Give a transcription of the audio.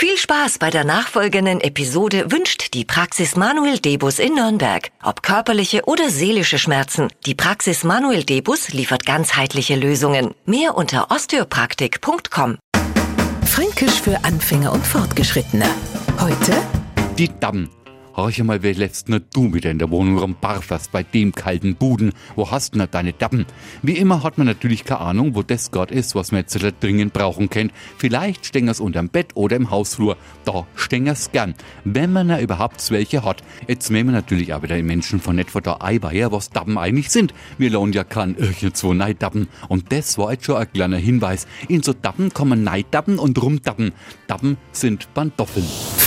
Viel Spaß bei der nachfolgenden Episode wünscht die Praxis Manuel Debus in Nürnberg. Ob körperliche oder seelische Schmerzen, die Praxis Manuel Debus liefert ganzheitliche Lösungen. Mehr unter osteopraktik.com. Fränkisch für Anfänger und Fortgeschrittene. Heute Die Damm. Horch mal, wer lässt nur du wieder in der Wohnung rumbarferst bei dem kalten Buden? Wo hast du denn deine Dappen? Wie immer hat man natürlich keine Ahnung, wo das Gott ist, was man jetzt dringend brauchen kennt. Vielleicht stängers unterm Bett oder im Hausflur. Da stängers gern. Wenn man da überhaupt welche hat. Jetzt nehmen wir natürlich auch wieder die Menschen von von der Eiweiher, was Dappen eigentlich sind. Wir lohnen ja kann irgendwo Neidappen. Und das war jetzt schon ein kleiner Hinweis. In so Dappen man Neidappen und Rumdappen. Dappen sind Pantoffeln.